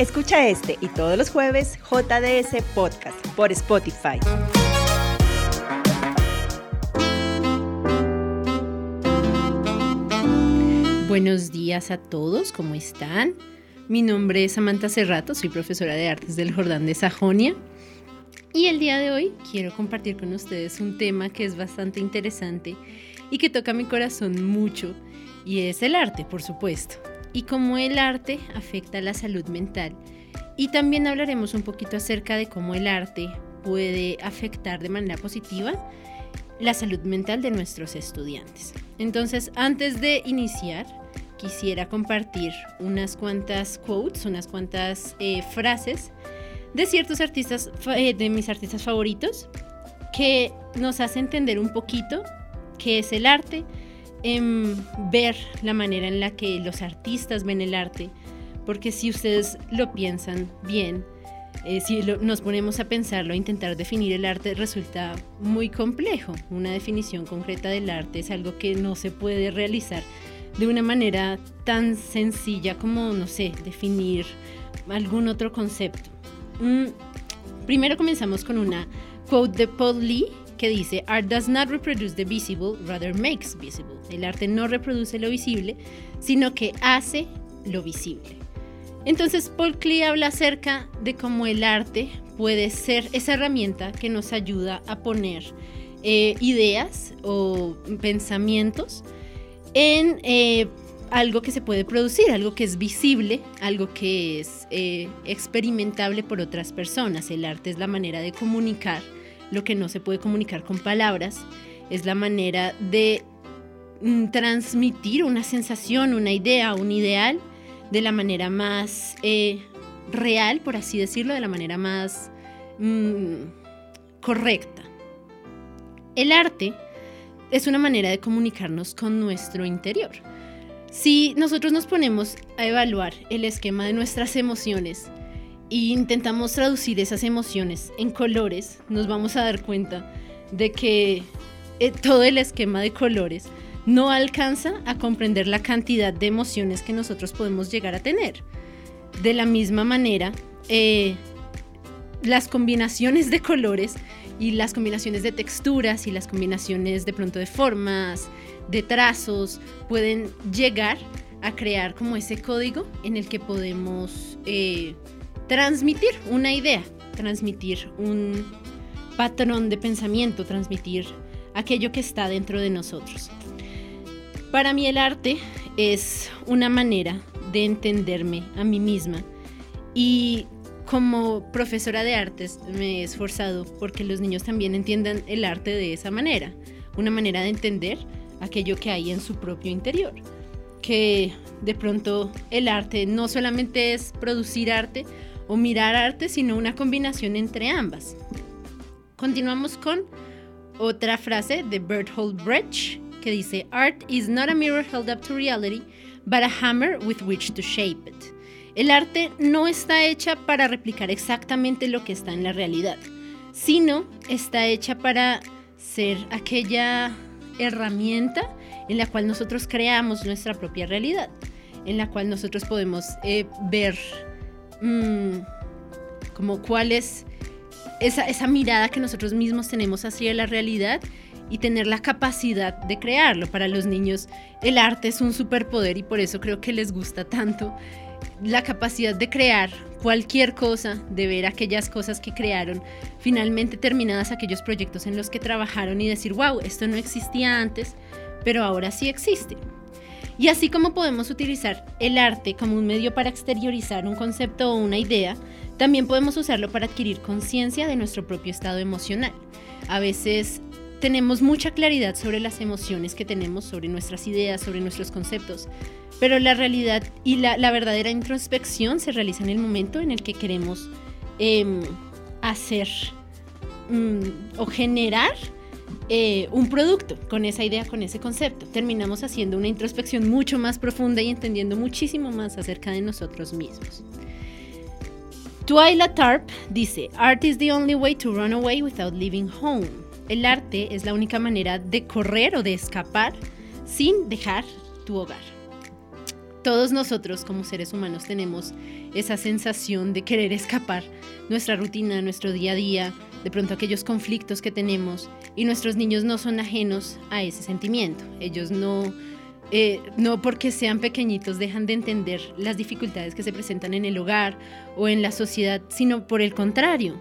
Escucha este y todos los jueves JDS Podcast por Spotify. Buenos días a todos, ¿cómo están? Mi nombre es Samantha Cerrato, soy profesora de artes del Jordán de Sajonia. Y el día de hoy quiero compartir con ustedes un tema que es bastante interesante y que toca mi corazón mucho, y es el arte, por supuesto y cómo el arte afecta la salud mental. Y también hablaremos un poquito acerca de cómo el arte puede afectar de manera positiva la salud mental de nuestros estudiantes. Entonces, antes de iniciar, quisiera compartir unas cuantas quotes, unas cuantas eh, frases de ciertos artistas, eh, de mis artistas favoritos, que nos hace entender un poquito qué es el arte, en ver la manera en la que los artistas ven el arte, porque si ustedes lo piensan bien, eh, si nos ponemos a pensarlo, a intentar definir el arte, resulta muy complejo. Una definición concreta del arte es algo que no se puede realizar de una manera tan sencilla como, no sé, definir algún otro concepto. Mm, primero comenzamos con una quote de Paul Lee que dice, Art does not reproduce the visible, rather makes visible. El arte no reproduce lo visible, sino que hace lo visible. Entonces Paul Klee habla acerca de cómo el arte puede ser esa herramienta que nos ayuda a poner eh, ideas o pensamientos en eh, algo que se puede producir, algo que es visible, algo que es eh, experimentable por otras personas. El arte es la manera de comunicar lo que no se puede comunicar con palabras, es la manera de mm, transmitir una sensación, una idea, un ideal de la manera más eh, real, por así decirlo, de la manera más mm, correcta. El arte es una manera de comunicarnos con nuestro interior. Si nosotros nos ponemos a evaluar el esquema de nuestras emociones, y intentamos traducir esas emociones en colores, nos vamos a dar cuenta de que eh, todo el esquema de colores no alcanza a comprender la cantidad de emociones que nosotros podemos llegar a tener. De la misma manera, eh, las combinaciones de colores y las combinaciones de texturas y las combinaciones de pronto de formas, de trazos, pueden llegar a crear como ese código en el que podemos eh, transmitir una idea, transmitir un patrón de pensamiento, transmitir aquello que está dentro de nosotros. Para mí el arte es una manera de entenderme a mí misma y como profesora de artes me he esforzado porque los niños también entiendan el arte de esa manera, una manera de entender aquello que hay en su propio interior, que de pronto el arte no solamente es producir arte o mirar arte, sino una combinación entre ambas. Continuamos con otra frase de Bertolt Brecht que dice, Art is not a mirror held up to reality, but a hammer with which to shape it. El arte no está hecha para replicar exactamente lo que está en la realidad, sino está hecha para ser aquella herramienta en la cual nosotros creamos nuestra propia realidad, en la cual nosotros podemos eh, ver Mm, como cuál es esa, esa mirada que nosotros mismos tenemos hacia la realidad y tener la capacidad de crearlo. Para los niños el arte es un superpoder y por eso creo que les gusta tanto la capacidad de crear cualquier cosa, de ver aquellas cosas que crearon, finalmente terminadas aquellos proyectos en los que trabajaron y decir, wow, esto no existía antes, pero ahora sí existe. Y así como podemos utilizar el arte como un medio para exteriorizar un concepto o una idea, también podemos usarlo para adquirir conciencia de nuestro propio estado emocional. A veces tenemos mucha claridad sobre las emociones que tenemos, sobre nuestras ideas, sobre nuestros conceptos, pero la realidad y la, verdadera introspección se realiza en el momento en el que queremos em, hacer mm, o generar eh, un producto con esa idea, con ese concepto. Terminamos haciendo una introspección mucho más profunda y entendiendo muchísimo más acerca de nosotros mismos. Twyla Tarp dice, Art is the only way to run away without leaving home. El arte es la única manera de correr o de escapar sin dejar tu hogar. todos nosotros como seres humanos tenemos esa sensación de querer escapar nuestra rutina, nuestro día a día, de pronto aquellos conflictos que tenemos y nuestros niños no son ajenos a ese sentimiento. Ellos no, eh, no porque sean pequeñitos dejan de entender las dificultades que se presentan en el hogar o en la sociedad, sino por el contrario,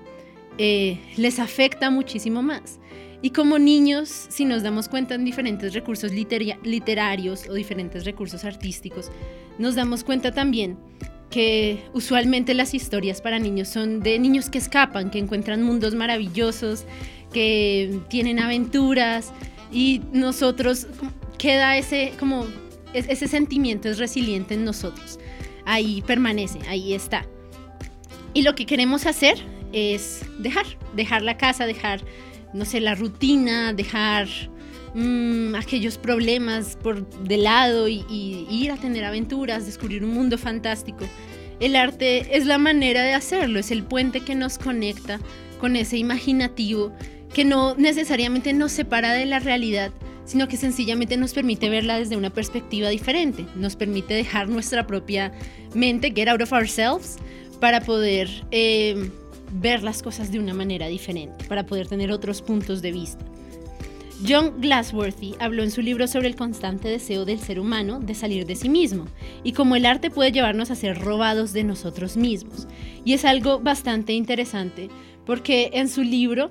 eh, les afecta muchísimo más. Y como niños, si nos damos cuenta en diferentes recursos literarios o diferentes recursos artísticos, nos damos cuenta también que usualmente las historias para niños son de niños que escapan, que encuentran mundos maravillosos, que tienen aventuras y nosotros queda ese como ese sentimiento es resiliente en nosotros. Ahí permanece, ahí está. Y lo que queremos hacer es dejar, dejar la casa, dejar no sé, la rutina, dejar mm, aquellos problemas por de lado y, ir a tener aventuras, descubrir un mundo fantástico. El arte es la manera de hacerlo, es el puente que nos conecta con ese imaginativo que no necesariamente nos separa de la realidad, sino que sencillamente nos permite verla desde una perspectiva diferente, nos permite dejar nuestra propia mente, get out of ourselves, para poder eh, ver las cosas de una manera diferente, para poder tener otros puntos de vista. John Glassworthy habló en su libro sobre el constante deseo del ser humano de salir de sí mismo y cómo el arte puede llevarnos a ser robados de nosotros mismos. Y es algo bastante interesante porque en su libro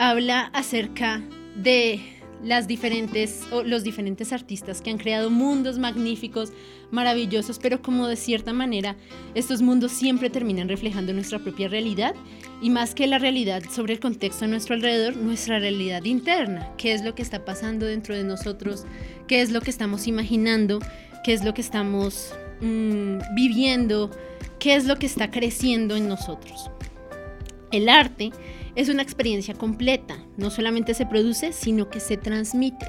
habla acerca de las diferentes los diferentes artistas que han creado mundos magníficos, maravillosos, pero como de cierta manera estos mundos siempre terminan reflejando nuestra propia realidad y más que la realidad sobre el contexto a nuestro alrededor, nuestra realidad interna, qué es lo que está pasando dentro de nosotros, qué es lo que estamos imaginando, qué es lo que estamos mm, viviendo, qué es lo que está creciendo en nosotros. El arte es una experiencia completa, no solamente se produce, sino que se transmite.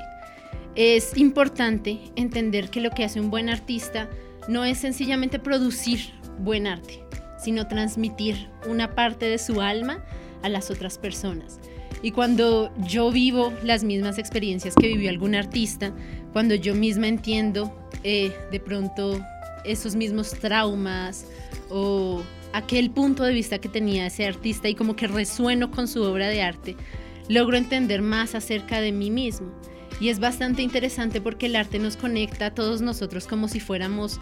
Es importante entender que lo que hace un buen artista no es sencillamente producir buen arte, sino transmitir una parte de su alma a las otras personas. Y cuando yo vivo las mismas experiencias que vivió algún artista, cuando yo misma entiendo eh, de pronto esos mismos traumas o aquel punto de vista que tenía ese artista y como que resueno con su obra de arte, logro entender más acerca de mí mismo. Y es bastante interesante porque el arte nos conecta a todos nosotros como si fuéramos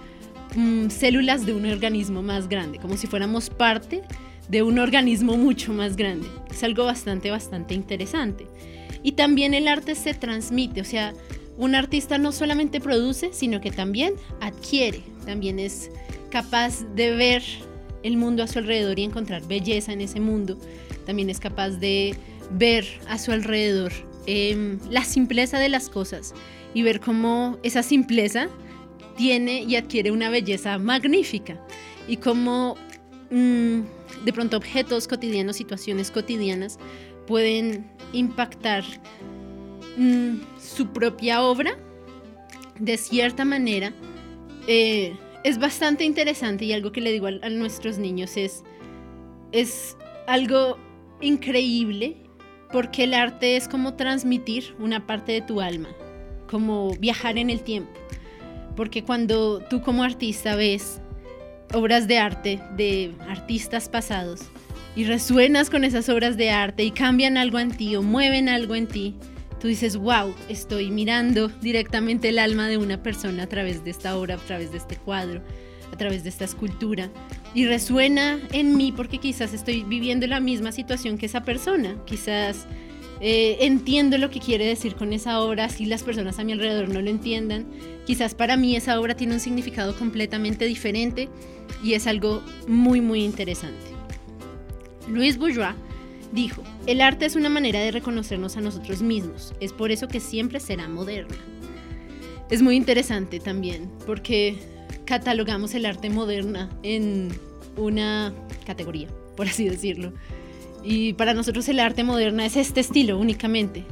mm, células de un organismo más grande, como si fuéramos parte de un organismo mucho más grande. Es algo bastante, bastante interesante. Y también el arte se transmite, o sea, un artista no solamente produce, sino que también adquiere, también es capaz de ver el mundo a su alrededor y encontrar belleza en ese mundo. También es capaz de ver a su alrededor em, la simpleza de las cosas y ver cómo esa simpleza tiene y adquiere una belleza magnífica y cómo mm, de pronto objetos cotidianos, situaciones cotidianas pueden impactar mm, su propia obra de cierta manera. Eh, es bastante interesante y algo que le digo a, nuestros niños es, es algo increíble porque el arte es como transmitir una parte de tu alma, como viajar en el tiempo. Porque cuando tú como artista ves obras de arte de artistas pasados y resuenas con esas obras de arte y cambian algo en ti o mueven algo en ti, tú dices, wow, estoy mirando directamente el alma de una persona a través de esta obra, a través de este cuadro, a través de esta escultura. Y resuena en mí porque quizás estoy viviendo la misma situación que esa persona. Quizás eh, entiendo lo que quiere decir con esa obra, si las personas a mi alrededor no lo entiendan. Quizás para mí esa obra tiene un significado completamente diferente y es algo muy, muy interesante. Luis Bourgeois Dijo, el arte es una manera de reconocernos a nosotros mismos, es por eso que siempre será moderna. Es muy interesante también, porque catalogamos el arte moderna en una categoría, por así decirlo. Y para nosotros el arte moderna es este estilo únicamente.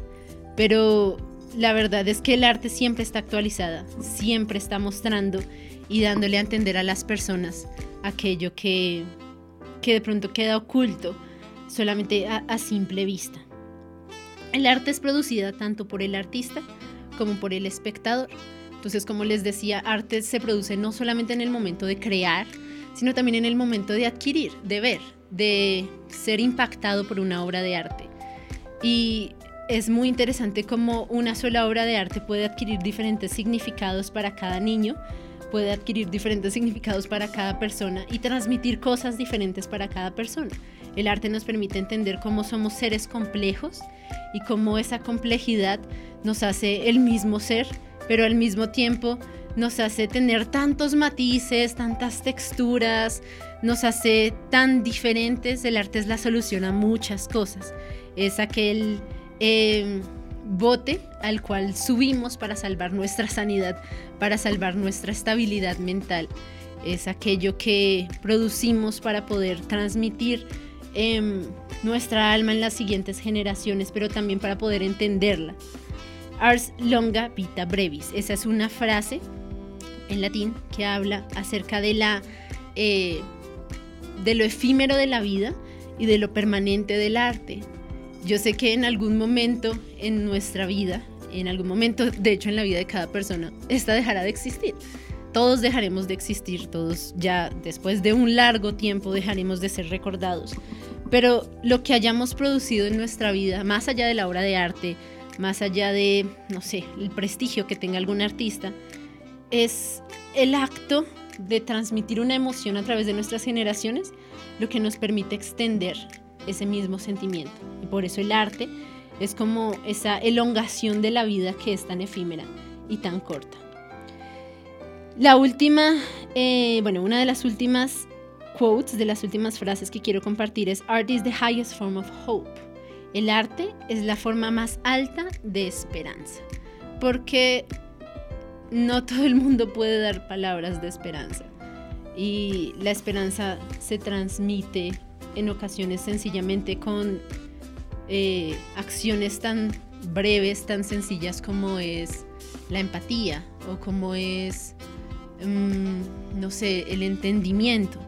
Pero la verdad es que el arte siempre está actualizada, siempre está mostrando y dándole a entender a las personas aquello que, que de pronto queda oculto solamente a, simple vista. El arte es producida tanto por el artista como por el espectador. Entonces, como les decía, arte se produce no solamente en el momento de crear, sino también en el momento de adquirir, de ver, de ser impactado por una obra de arte. Y es muy interesante cómo una sola obra de arte puede adquirir diferentes significados para cada niño, puede adquirir diferentes significados para cada persona y transmitir cosas diferentes para cada persona. El arte nos permite entender cómo somos seres complejos y cómo esa complejidad nos hace el mismo ser, pero al mismo tiempo nos hace tener tantos matices, tantas texturas, nos hace tan diferentes. El arte es la solución a muchas cosas. Es aquel eh, bote al cual subimos para salvar nuestra sanidad, para salvar nuestra estabilidad mental. Es aquello que producimos para poder transmitir em, nuestra alma en las siguientes generaciones, pero también para poder entenderla. Ars longa vita brevis. Esa es una frase en latín que habla acerca de la eh, de lo efímero de la vida y de lo permanente del arte. Yo sé que en algún momento en nuestra vida, en algún momento, de hecho en la vida de cada persona, esta dejará de existir. Todos dejaremos de existir, todos ya después de un largo tiempo dejaremos de ser recordados. Pero lo que hayamos producido en nuestra vida, más allá de la obra de arte, más allá de, no sé, el prestigio que tenga algún artista, es el acto de transmitir una emoción a través de nuestras generaciones lo que nos permite extender ese mismo sentimiento. Y por eso el arte es como esa elongación de la vida que es tan efímera y tan corta. La última, eh, bueno, una de las últimas quotes, de las últimas frases que quiero compartir es Art is the highest form of hope. El arte es la forma más alta de esperanza. Porque no todo el mundo puede dar palabras de esperanza. Y la esperanza se transmite en ocasiones sencillamente con eh, acciones tan breves, tan sencillas como es la empatía o como es, mm, no sé, el entendimiento.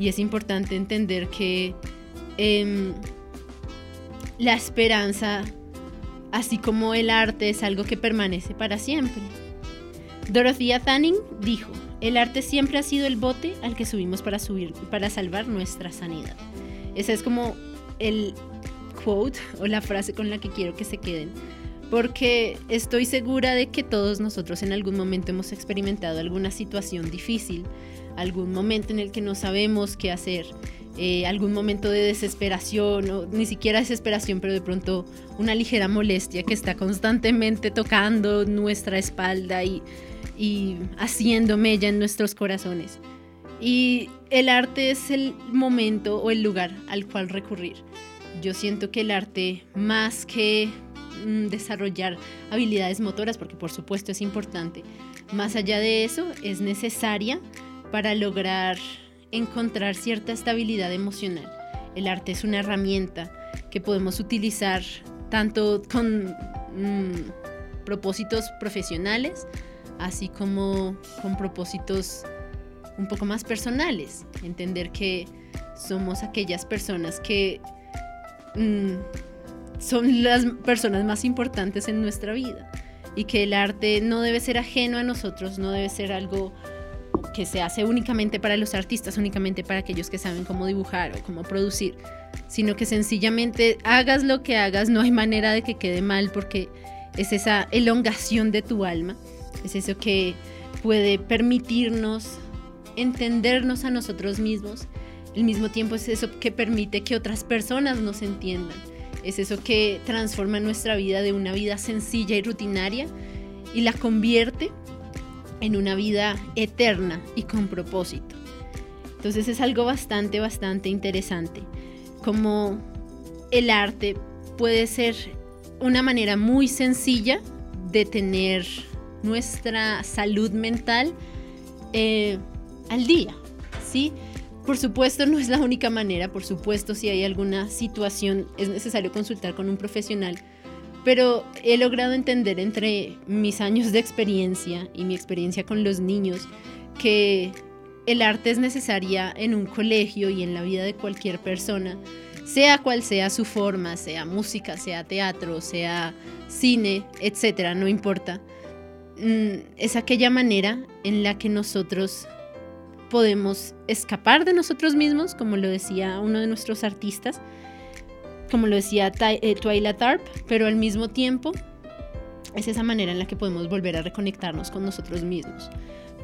Y es importante entender que em, la esperanza, así como el arte, es algo que permanece para siempre. Dorothea Thanning dijo, el arte siempre ha sido el bote al que subimos para, subir, para salvar nuestra sanidad. Esa es como el quote o la frase con la que quiero que se queden. Porque estoy segura de que todos nosotros en algún momento hemos experimentado alguna situación difícil, algún momento en el que no sabemos qué hacer, eh, algún momento de desesperación, o ni siquiera desesperación, pero de pronto una ligera molestia que está constantemente tocando nuestra espalda y, y haciendo mella en nuestros corazones. Y el arte es el momento o el lugar al cual recurrir. Yo siento que el arte, más que mm, desarrollar habilidades motoras, porque por supuesto es importante, más allá de eso, es necesaria para lograr encontrar cierta estabilidad emocional. El arte es una herramienta que podemos utilizar tanto con mm, propósitos profesionales, así como con propósitos un poco más personales, entender que somos aquellas personas que mm, son las personas más importantes en nuestra vida y que el arte no debe ser ajeno a nosotros, no debe ser algo que se hace únicamente para los artistas, únicamente para aquellos que saben cómo dibujar o cómo producir, sino que sencillamente hagas lo que hagas, no hay manera de que quede mal porque es esa elongación de tu alma, es eso que puede permitirnos entendernos a nosotros mismos. Al mismo tiempo es eso que permite que otras personas nos entiendan. Es eso que transforma nuestra vida de una vida sencilla y rutinaria y la convierte en una vida eterna y con propósito. Entonces es algo bastante, bastante interesante. Como el arte puede ser una manera muy sencilla de tener nuestra salud mental eh, al día, ¿sí? Por supuesto no es la única manera, por supuesto si hay alguna situación es necesario consultar con un profesional, pero he logrado entender entre mis años de experiencia y mi experiencia con los niños que el arte es necesaria en un colegio y en la vida de cualquier persona, sea cual sea su forma, sea música, sea teatro, sea cine, etcétera, no importa. Mm, es aquella manera en la que nosotros podemos escapar de nosotros mismos, como lo decía uno de nuestros artistas, como lo decía eh, Twyla Tarp, pero al mismo tiempo es esa manera en la que podemos volver a reconectarnos con nosotros mismos,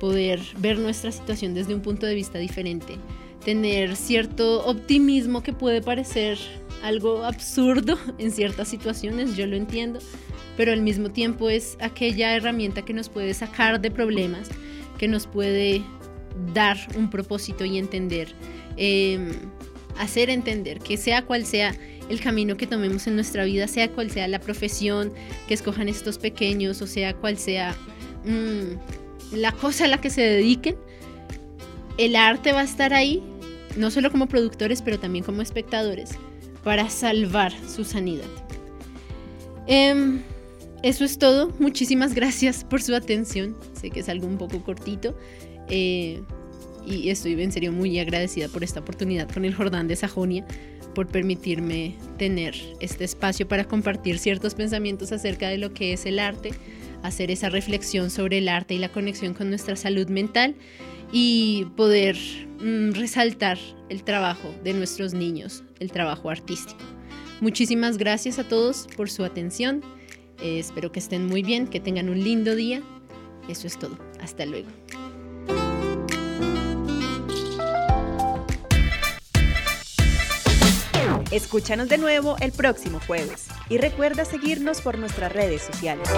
poder ver nuestra situación desde un punto de vista diferente, tener cierto optimismo que puede parecer algo absurdo en ciertas situaciones, yo lo entiendo, pero al mismo tiempo es aquella herramienta que nos puede sacar de problemas, que nos puede dar un propósito y entender, em, hacer entender que sea cual sea el camino que tomemos en nuestra vida, sea cual sea la profesión que escojan estos pequeños o sea cual sea mm, la cosa a la que se dediquen, el arte va a estar ahí no solo como productores, pero también como espectadores, para salvar su sanidad. Em, eso es todo. Muchísimas gracias por su atención. Sé que es algo un poco cortito. Eh, y estoy en serio muy agradecida por esta oportunidad con el Jordán de Sajonia, por permitirme tener este espacio para compartir ciertos pensamientos acerca de lo que es el arte, hacer esa reflexión sobre el arte y la conexión con nuestra salud mental y poder mm, resaltar el trabajo de nuestros niños, el trabajo artístico. Muchísimas gracias a todos por su atención. Eh, espero que estén muy bien, que tengan un lindo día. Eso es todo. Hasta luego. Escúchanos de nuevo el próximo jueves y recuerda seguirnos por nuestras redes sociales.